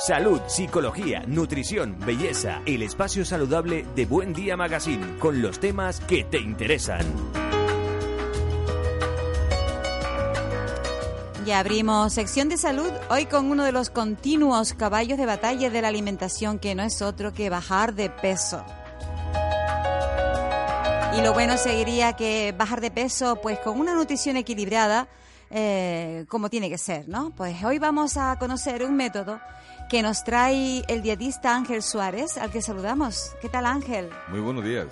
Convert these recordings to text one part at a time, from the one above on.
Salud, psicología, nutrición, belleza, el espacio saludable de Buen Día Magazine, con los temas que te interesan. Ya abrimos sección de salud hoy con uno de los continuos caballos de batalla de la alimentación que no es otro que bajar de peso. Y lo bueno sería que bajar de peso pues con una nutrición equilibrada eh, como tiene que ser, ¿no? Pues hoy vamos a conocer un método que nos trae el dietista Ángel Suárez, al que saludamos. ¿Qué tal Ángel? Muy buenos días.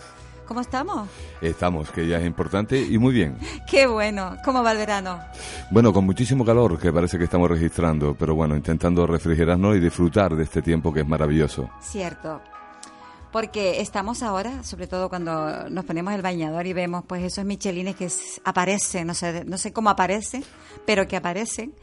¿Cómo estamos? Estamos, que ya es importante y muy bien. Qué bueno. ¿Cómo va el verano? Bueno, con muchísimo calor que parece que estamos registrando, pero bueno, intentando refrigerarnos y disfrutar de este tiempo que es maravilloso. Cierto. Porque estamos ahora, sobre todo cuando nos ponemos el bañador y vemos pues esos michelines que aparecen, no sé, no sé cómo aparecen, pero que aparecen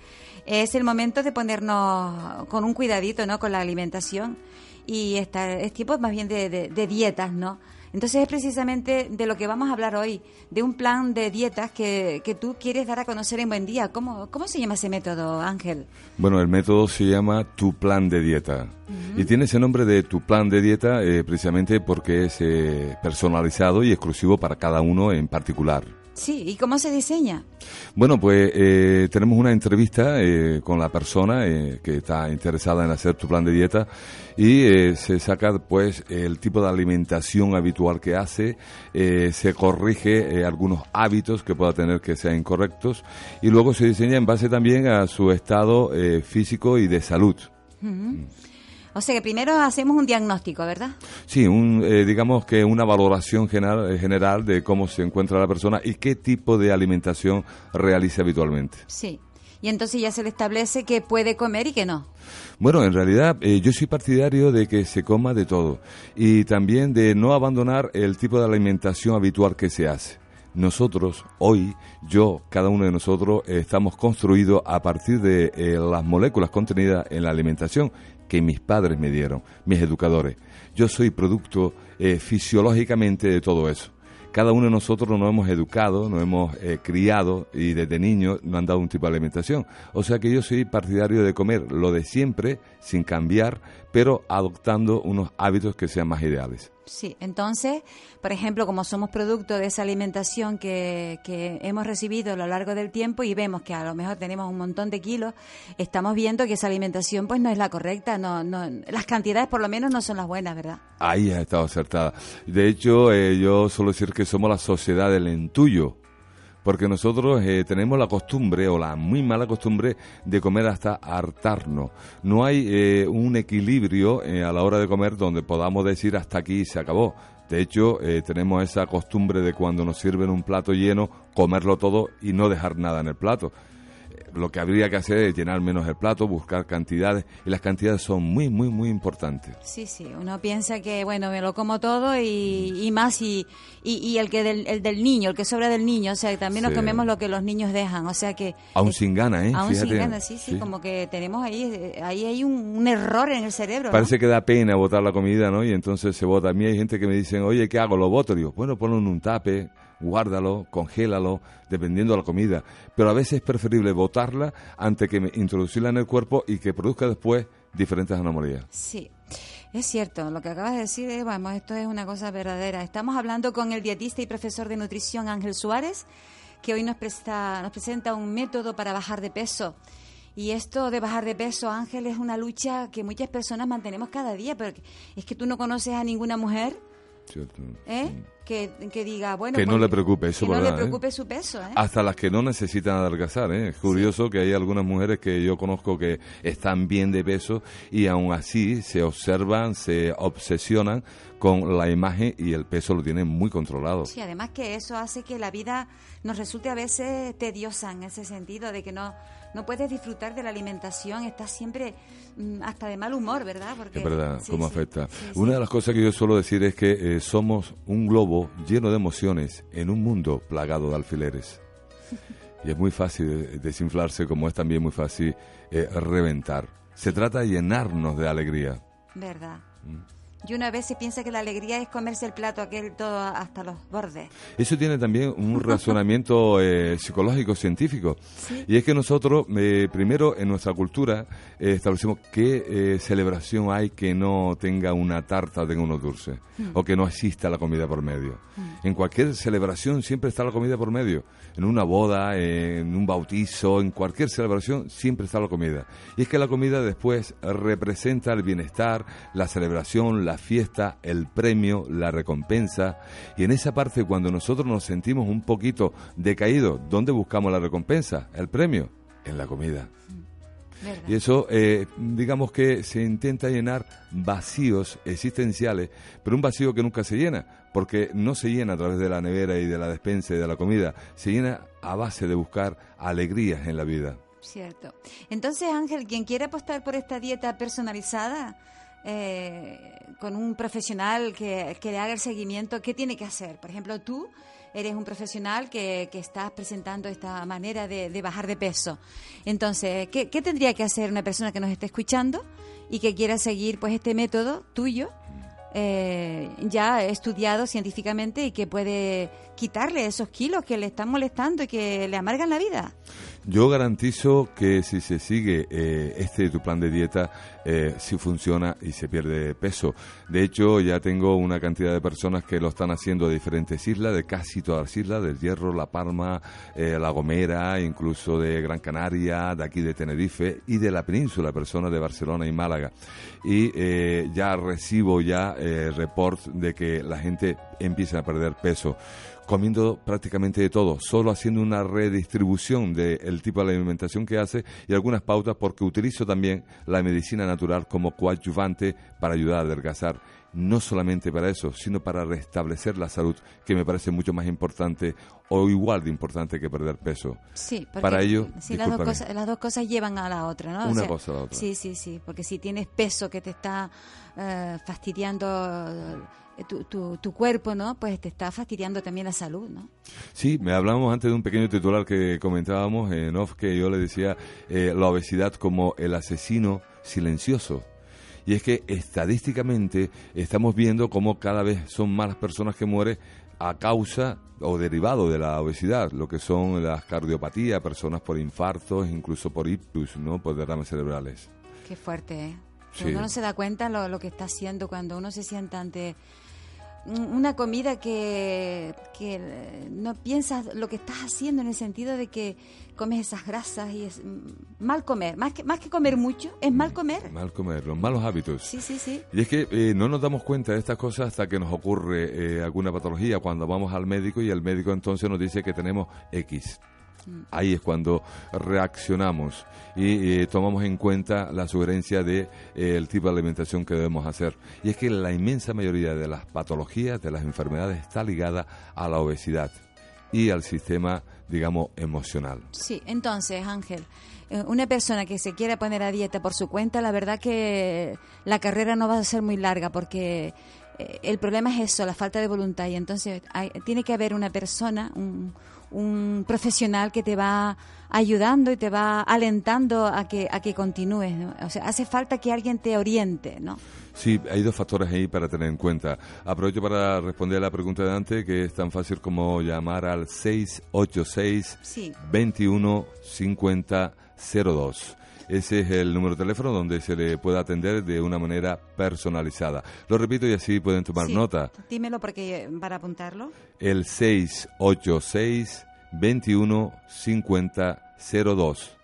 es el momento de ponernos con un cuidadito, ¿no? Con la alimentación y esta, es tiempo más bien de, de, dietas, ¿no? Entonces es precisamente de lo que vamos a hablar hoy, de un plan de dietas que, que tú quieres dar a conocer en Buen Día. ¿Cómo, ¿Cómo se llama ese método, Ángel? Bueno, el método se llama Tu Plan de Dieta. Y tiene ese nombre de Tu Plan de Dieta eh, precisamente porque es eh, personalizado y exclusivo para cada uno en particular. Sí, ¿y cómo se diseña? Bueno, pues eh, tenemos una entrevista eh, con la persona eh, que está interesada en hacer tu plan de dieta y se saca pues el tipo de alimentación habitual que hace, se corrige algunos hábitos que pueda tener que sean incorrectos y luego se diseña en base también a su estado físico y de salud. O sea que primero hacemos un diagnóstico, ¿verdad? Sí, un, eh, digamos que una valoración general, eh, general de cómo se encuentra la persona y qué tipo de alimentación realiza habitualmente. Sí. Y entonces ya se le establece qué puede comer y qué no. Bueno, en realidad eh, yo soy partidario de que se coma de todo y también de no abandonar el tipo de alimentación habitual que se hace. Nosotros, hoy, yo, cada uno de nosotros, estamos construidos a partir de las moléculas contenidas en la alimentación que mis padres me dieron, mis educadores. Yo soy producto eh, fisiológicamente de todo eso. Cada uno de nosotros nos hemos educado, nos hemos eh, criado y desde niños nos han dado un tipo de alimentación. O sea que yo soy partidario de comer lo de siempre, sin cambiar, pero adoptando unos hábitos que sean más ideales. Sí, entonces, por ejemplo, como somos producto de esa alimentación que, hemos recibido a lo largo del tiempo y vemos que a lo mejor tenemos un montón de kilos, estamos viendo que esa alimentación pues no es la correcta, no, no, las cantidades por lo menos no son las buenas, ¿verdad? Ahí ha estado acertada. De hecho, eh, yo suelo decir que somos la sociedad del entullo porque nosotros eh, tenemos la costumbre o la muy mala costumbre de comer hasta hartarnos. No hay eh, un equilibrio eh, a la hora de comer donde podamos decir hasta aquí se acabó. De hecho, tenemos esa costumbre de cuando nos sirven un plato lleno, comerlo todo y no dejar nada en el plato lo que habría que hacer es llenar menos el plato, buscar cantidades, y las cantidades son muy, muy, muy importantes. Sí, sí, uno piensa que, bueno, me lo como todo y, más, y, y, el que del, el del niño, el que sobra del niño, o sea, también nos comemos lo que los niños dejan, o sea que... Aún sin gana, ¿eh? Aún sin gana, sí, sí, como que tenemos ahí, ahí hay un, error en el cerebro. Parece que da pena botar la comida, ¿no? Y entonces se bota. A mí hay gente que me dicen, oye, ¿qué hago? ¿Lo boto? Digo, bueno, ponlo en un tape, guárdalo, congélalo, dependiendo de la comida. Pero a veces es preferible botarla antes que introducirla en el cuerpo y que produzca después diferentes anomalías. Sí. Es cierto, lo que acabas de decir, eh, esto es una cosa verdadera. Estamos hablando con el dietista y profesor de nutrición Ángel Suárez, que hoy nos, presta, nos presenta un método para bajar de peso. Y esto de bajar de peso, Ángel, es una lucha que muchas personas mantenemos cada día, pero es que tú no conoces a ninguna mujer ¿Eh? Que, diga, bueno. Que no le preocupe eso, que no le ¿eh? preocupe su peso. ¿eh? Hasta las que no necesitan adelgazar. ¿eh? Es curioso que hay algunas mujeres que yo conozco que están bien de peso y aún así se observan, se obsesionan con la imagen y el peso lo tienen muy controlado. Sí, además que eso hace que la vida nos resulte a veces tediosa en ese sentido, de que no, no puedes disfrutar de la alimentación, estás siempre mm, hasta de mal humor, ¿verdad? Porque, es verdad, cómo afecta. Una de las cosas que yo suelo decir es que eh, somos un globo lleno de emociones en un mundo plagado de alfileres. y es muy fácil desinflarse, como es también muy fácil eh, reventar. Se trata de llenarnos de alegría. ¿Verdad? Mm. Y una vez se piensa que la alegría es comerse el plato aquel todo hasta los bordes. Eso tiene también un razonamiento eh, psicológico, científico. Y es que nosotros, eh, primero, en nuestra cultura, eh, establecemos qué celebración hay que no tenga una tarta, tenga unos dulces, hmm. o que no exista la comida por medio. Hmm. En cualquier celebración siempre está la comida por medio. En una boda, en un bautizo, en cualquier celebración, siempre está la comida. Y es que la comida después representa el bienestar, la celebración, la fiesta, el premio, la recompensa. Y en esa parte, cuando nosotros nos sentimos un poquito decaídos, ¿dónde buscamos la recompensa? El premio, en la comida. Y eso, eh, digamos que se intenta llenar vacíos existenciales, pero un vacío que nunca se llena, porque no se llena a través de la nevera y de la despensa y de la comida, se llena a base de buscar alegrías en la vida. Cierto. Entonces, Ángel, quien quiera apostar por esta dieta personalizada, eh, con un profesional que, le haga el seguimiento, ¿qué tiene que hacer? Por ejemplo, tú eres un profesional que, que estás presentando esta manera de, bajar de peso. Entonces, ¿qué, tendría que hacer una persona que nos esté escuchando y que quiera seguir pues este método tuyo? Eh, ya estudiado científicamente y que puede quitarle esos kilos que le están molestando y que le amargan la vida. Yo garantizo que si se sigue eh, este tu plan de dieta, eh, si funciona y se pierde peso. De hecho, ya tengo una cantidad de personas que lo están haciendo de diferentes islas, de casi todas las islas, del Hierro, La Palma, eh, La Gomera, incluso de Gran Canaria, de aquí de Tenerife y de la península, personas de Barcelona y Málaga. Y eh, ya recibo ya reports de que la gente empieza a perder peso comiendo prácticamente de todo, solo haciendo una redistribución del tipo de alimentación que hace y algunas pautas porque utilizo también la medicina natural como coadyuvante para ayudar a adelgazar. No solamente para eso, sino para restablecer la salud, que me parece mucho más importante o igual de importante que perder peso. Sí, porque para ello, las, dos cosas, las dos cosas llevan a la otra, ¿no? Una cosa a la otra. Sí, sí, sí, porque si tienes peso que te está eh, fastidiando tu, tu, tu, cuerpo, ¿no? Pues te está fastidiando también la salud, ¿no? Sí, me hablamos antes de un pequeño titular que comentábamos en off, que yo le decía eh, la obesidad como el asesino silencioso. Y es que estadísticamente estamos viendo cómo cada vez son más las personas que mueren a causa o derivado de la obesidad, lo que son las cardiopatías, personas por infartos, incluso por ictus, ¿no? por derrames cerebrales. Qué fuerte, ¿eh? Uno no se da cuenta lo, lo que está haciendo cuando uno se sienta ante una comida que, que, no piensas lo que estás haciendo en el sentido de que comes esas grasas y es mal comer, más que, más que comer mucho, es mal comer. Mal comer, los malos hábitos. Sí, sí, sí. Y es que eh, no nos damos cuenta de estas cosas hasta que nos ocurre eh, alguna patología, cuando vamos al médico y el médico entonces nos dice que tenemos X. Ahí es cuando reaccionamos y tomamos en cuenta la sugerencia de eh, el tipo de alimentación que debemos hacer. Y es que la inmensa mayoría de las patologías, de las enfermedades, está ligada a la obesidad y al sistema, digamos, emocional. Sí, entonces, Ángel, eh, una persona que se quiera poner a dieta por su cuenta, la verdad que la carrera no va a ser muy larga porque eh, el problema es eso, la falta de voluntad. Y entonces tiene que haber una persona, un, un profesional que te va ayudando y te va alentando a que, a que continúes. O sea, hace falta que alguien te oriente, ¿no? Sí, hay dos factores ahí para tener en cuenta. Aprovecho para responder a la pregunta de antes, que es tan fácil como llamar al 686 21 50 02. Ese es el número de teléfono donde se le puede atender de una manera personalizada. Lo repito y así pueden tomar nota. Dímelo porque para apuntarlo. El 686 21 50 02.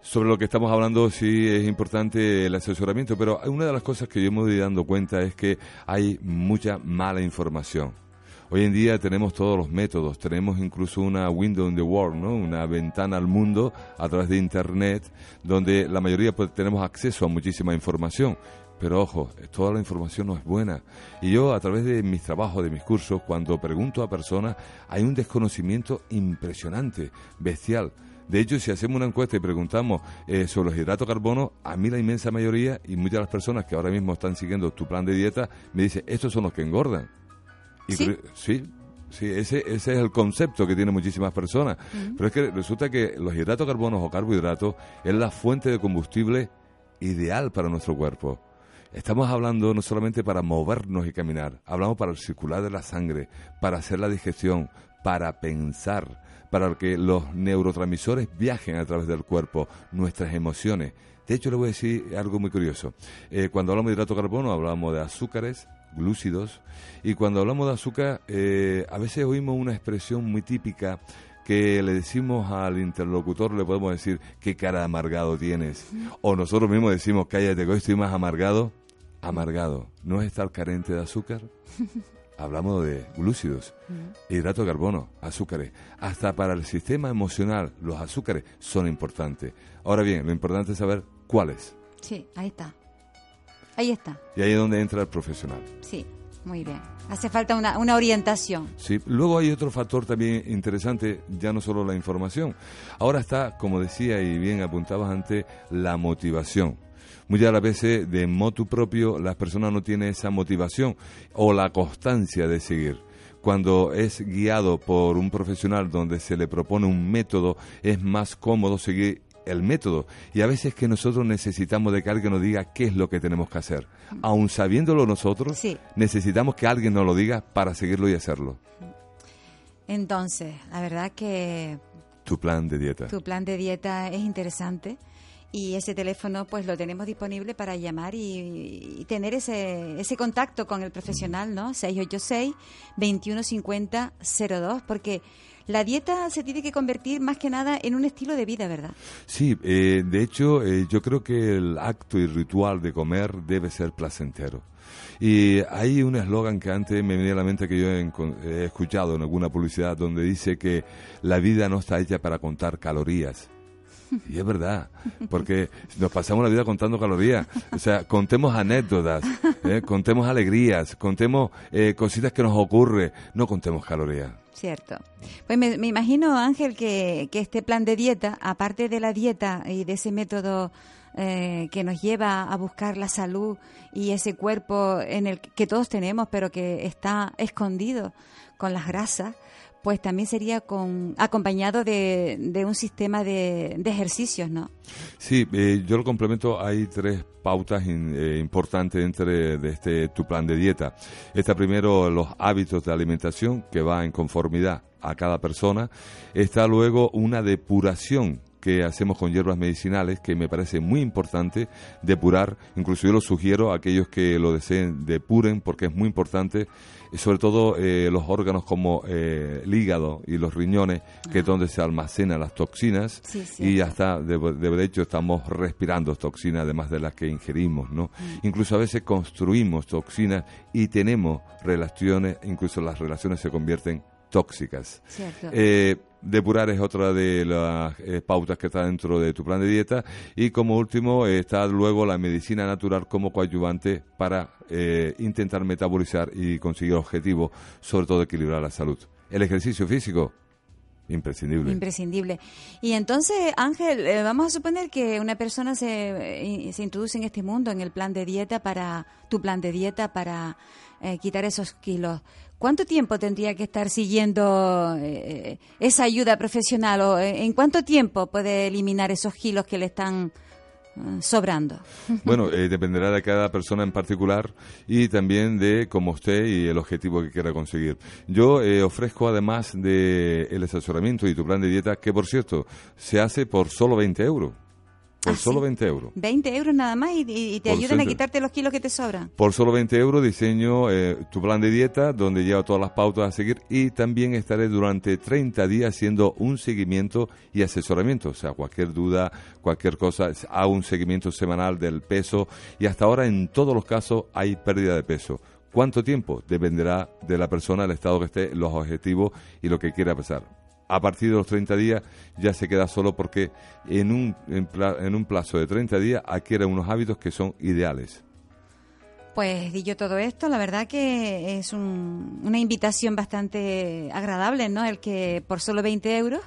Sobre lo que estamos hablando, sí es importante el asesoramiento, pero una de las cosas que yo me voy dando cuenta es que hay mucha mala información. Hoy en día tenemos todos los métodos, tenemos incluso una window in the world, ¿no? una ventana al mundo a través de Internet, donde la mayoría pues, tenemos acceso a muchísima información. Pero ojo, toda la información no es buena. Y yo a través de mis trabajos, de mis cursos, cuando pregunto a personas, hay un desconocimiento impresionante, bestial. De hecho, si hacemos una encuesta y preguntamos eh, sobre los hidratos de carbono, a mí la inmensa mayoría y muchas de las personas que ahora mismo están siguiendo tu plan de dieta me dicen, estos son los que engordan. ¿Sí? sí, ese, ese es el concepto que tienen muchísimas personas. Pero es que resulta que los hidratos de carbono o carbohidratos es la fuente de combustible ideal para nuestro cuerpo. Estamos hablando no solamente para movernos y caminar, hablamos para el circular de la sangre, para hacer la digestión, para pensar, para que los neurotransmisores viajen a través del cuerpo, nuestras emociones. De hecho, le voy a decir algo muy curioso. Eh, cuando hablamos de hidrato carbono, hablamos de azúcares, glúcidos, y cuando hablamos de azúcar, eh, a veces oímos una expresión muy típica que le decimos al interlocutor, le podemos decir, qué cara de amargado tienes. O nosotros mismos decimos, cállate, que hoy estoy más amargado. Amargado, ¿no es estar carente de azúcar? Hablamos de glúcidos, hidrato de carbono, azúcares. Hasta para el sistema emocional, los azúcares son importantes. Ahora bien, lo importante es saber cuáles. Sí, ahí está. Ahí está. Y ahí es donde entra el profesional. Sí, muy bien. Hace falta una, una orientación. Sí, luego hay otro factor también interesante, ya no solo la información. Ahora está, como decía y bien apuntabas antes, la motivación. Muchas de las veces de motu propio las personas no tienen esa motivación o la constancia de seguir cuando es guiado por un profesional donde se le propone un método, es más cómodo seguir el método. Y a veces que nosotros necesitamos de que alguien nos diga qué es lo que tenemos que hacer. Aun sabiéndolo nosotros, necesitamos que alguien nos lo diga para seguirlo y hacerlo. Entonces, la verdad que... Tu plan de dieta. Tu plan de dieta es interesante y ese teléfono pues lo tenemos disponible para llamar y, tener ese, ese contacto con el profesional, ¿no? 686 2150 02 porque la dieta se tiene que convertir más que nada en un estilo de vida, ¿verdad? Sí, eh, de hecho eh, yo creo que el acto y ritual de comer debe ser placentero. Y hay un eslogan que antes me venía a la mente que yo he escuchado en alguna publicidad donde dice que la vida no está hecha para contar calorías, y es verdad, porque nos pasamos la vida contando calorías. O sea, contemos anécdotas, ¿eh? contemos alegrías, contemos eh, cositas que nos ocurre, no contemos calorías. Cierto. Pues me, imagino, Ángel, que, este plan de dieta, aparte de la dieta y de ese método eh, que nos lleva a buscar la salud y ese cuerpo en el que todos tenemos, pero que está escondido con las grasas, pues también sería con, acompañado de, un sistema de, ejercicios, ¿no? Sí, eh, yo lo complemento, hay tres pautas eh, importantes dentro de, este tu plan de dieta. Está primero los hábitos de alimentación que va en conformidad a cada persona. Está luego una depuración que hacemos con hierbas medicinales, que me parece muy importante depurar. Incluso yo lo sugiero a aquellos que lo deseen, depuren, porque es muy importante, sobre todo eh, los órganos como eh, el hígado y los riñones, que es donde se almacenan las toxinas, y hasta, de, de, hecho, estamos respirando toxinas, además de las que ingerimos, ¿no? Mm. Incluso a veces construimos toxinas y tenemos relaciones, incluso las relaciones se convierten tóxicas. Eh, depurar es otra de las eh, pautas que está dentro de tu plan de dieta. Y como último está luego la medicina natural como coadyuvante para eh, intentar metabolizar y conseguir objetivos, sobre todo equilibrar la salud. El ejercicio físico, Imprescindible. Imprescindible. Y entonces, Ángel, vamos a suponer que una persona se, se, introduce en este mundo, en el plan de dieta para, tu plan de dieta para quitar esos kilos. ¿Cuánto tiempo tendría que estar siguiendo eh, esa ayuda profesional o eh, en cuánto tiempo puede eliminar esos kilos que le están eh, sobrando? Bueno, dependerá de cada persona en particular y también de cómo usted y el objetivo que quiera conseguir. Yo ofrezco además de el asesoramiento y tu plan de dieta, que por cierto se hace por solo 20 euros. Por ah, solo 20 euros. 20 euros nada más y, te ayudan a quitarte los kilos que te sobran. Por solo 20 euros diseño eh, tu plan de dieta donde llevo todas las pautas a seguir y también estaré durante 30 días haciendo un seguimiento y asesoramiento. O sea, cualquier duda, cualquier cosa, hago un seguimiento semanal del peso y hasta ahora en todos los casos hay pérdida de peso. ¿Cuánto tiempo? Dependerá de la persona, el estado que esté, los objetivos y lo que quiera pasar a partir de los 30 días ya se queda solo porque en un, en, un plazo de 30 días adquiere unos hábitos que son ideales. Pues dicho todo esto, la verdad que es una invitación bastante agradable, ¿no? El que por solo 20 euros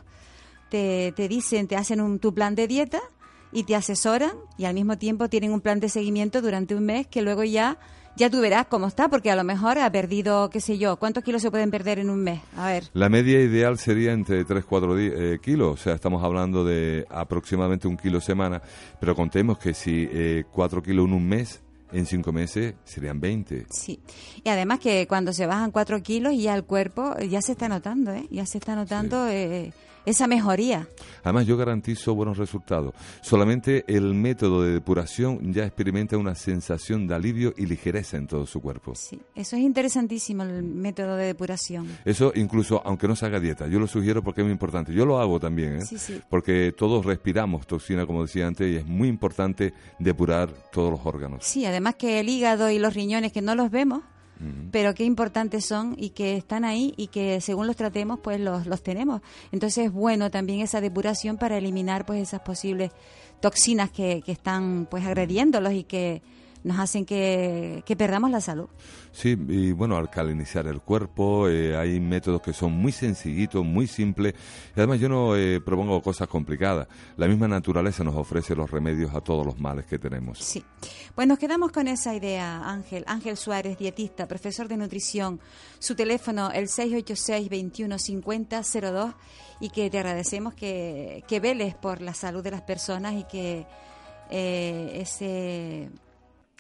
te, te dicen, te hacen un, tu plan de dieta y te asesoran y al mismo tiempo tienen un plan de seguimiento durante un mes que luego ya ya tú verás cómo está, porque a lo mejor ha perdido, qué sé yo, ¿cuántos kilos se pueden perder en un mes? A ver. La media ideal sería entre 3-4 eh, kilos, o sea, estamos hablando de aproximadamente un kilo semana, pero contemos que si eh, 4 kilos en un mes en cinco meses serían 20. Sí, y además que cuando se bajan cuatro kilos ya el cuerpo ya se está notando, ¿eh? ya se está notando eh, esa mejoría. Además yo garantizo buenos resultados. Solamente el método de depuración ya experimenta una sensación de alivio y ligereza en todo su cuerpo. Sí, eso es interesantísimo el método de depuración. Eso incluso aunque no se haga dieta, yo lo sugiero porque es muy importante. Yo lo hago también, ¿eh? Sí, sí. porque todos respiramos toxina, como decía antes, y es muy importante depurar todos los órganos. Sí, además que el hígado y los riñones que no los vemos, pero qué importantes son y que están ahí y que según los tratemos pues los, los tenemos. Entonces es bueno también esa depuración para eliminar pues esas posibles toxinas que, que están pues agrediéndolos y que nos hacen que, que perdamos la salud. Sí, y bueno, alcalinizar el cuerpo, eh, hay métodos que son muy sencillitos, muy simples, y además yo no eh, propongo cosas complicadas. La misma naturaleza nos ofrece los remedios a todos los males que tenemos. Sí. Pues nos quedamos con esa idea, Ángel. Ángel Suárez, dietista, profesor de nutrición. Su teléfono, el 686-2150-02, y que te agradecemos que, que veles por la salud de las personas y que eh, ese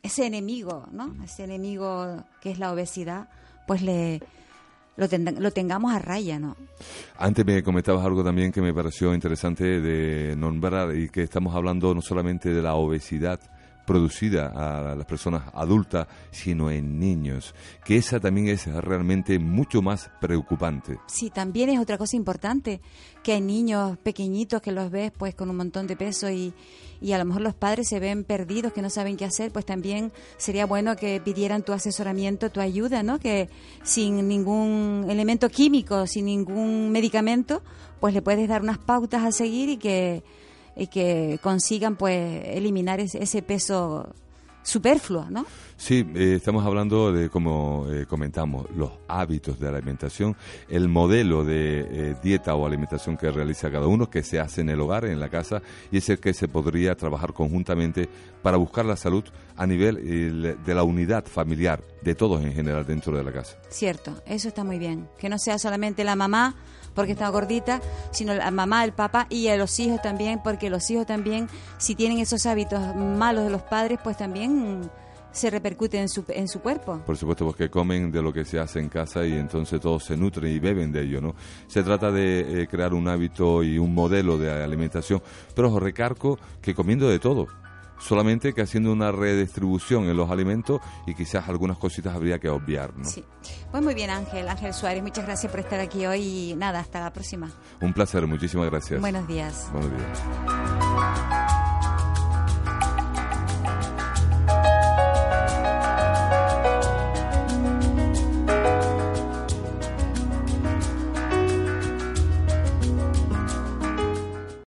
ese enemigo, ¿no? Ese enemigo que es la obesidad, pues le lo, ten- lo tengamos a raya, ¿no? Antes me comentabas algo también que me pareció interesante de nombrar y que estamos hablando no solamente de la obesidad producida a las personas adultas, sino en niños, que esa también es realmente mucho más preocupante. Sí, también es otra cosa importante, que hay niños pequeñitos que los ves pues con un montón de peso y, y a lo mejor los padres se ven perdidos, que no saben qué hacer, pues también sería bueno que pidieran tu asesoramiento, tu ayuda, ¿no? Que sin ningún elemento químico, sin ningún medicamento, pues le puedes dar unas pautas a seguir y que, y que consigan pues eliminar ese, ese peso superfluo, ¿no? Sí, eh, estamos hablando de, como eh, comentamos, los hábitos de la alimentación, el modelo de eh, dieta o alimentación que realiza cada uno, que se hace en el hogar, en la casa, y es el que se podría trabajar conjuntamente para buscar la salud a nivel de la unidad familiar, de todos en general dentro de la casa. Cierto, eso está muy bien. Que no sea solamente la mamá porque está gordita, sino la mamá, el papá y a los hijos también, porque los hijos también, si tienen esos hábitos malos de los padres, pues también se repercute en su, en su cuerpo. Por supuesto, porque comen de lo que se hace en casa y entonces todos se nutren y beben de ello, ¿no? Se trata de eh, crear un hábito y un modelo de alimentación, pero os recargo que comiendo de todo, solamente que haciendo una redistribución en los alimentos y quizás algunas cositas habría que obviar, ¿no? Sí. Pues muy bien, Ángel, Ángel Suárez, muchas gracias por estar aquí hoy y nada, hasta la próxima. Un placer, muchísimas gracias. Buenos días. Buenos días.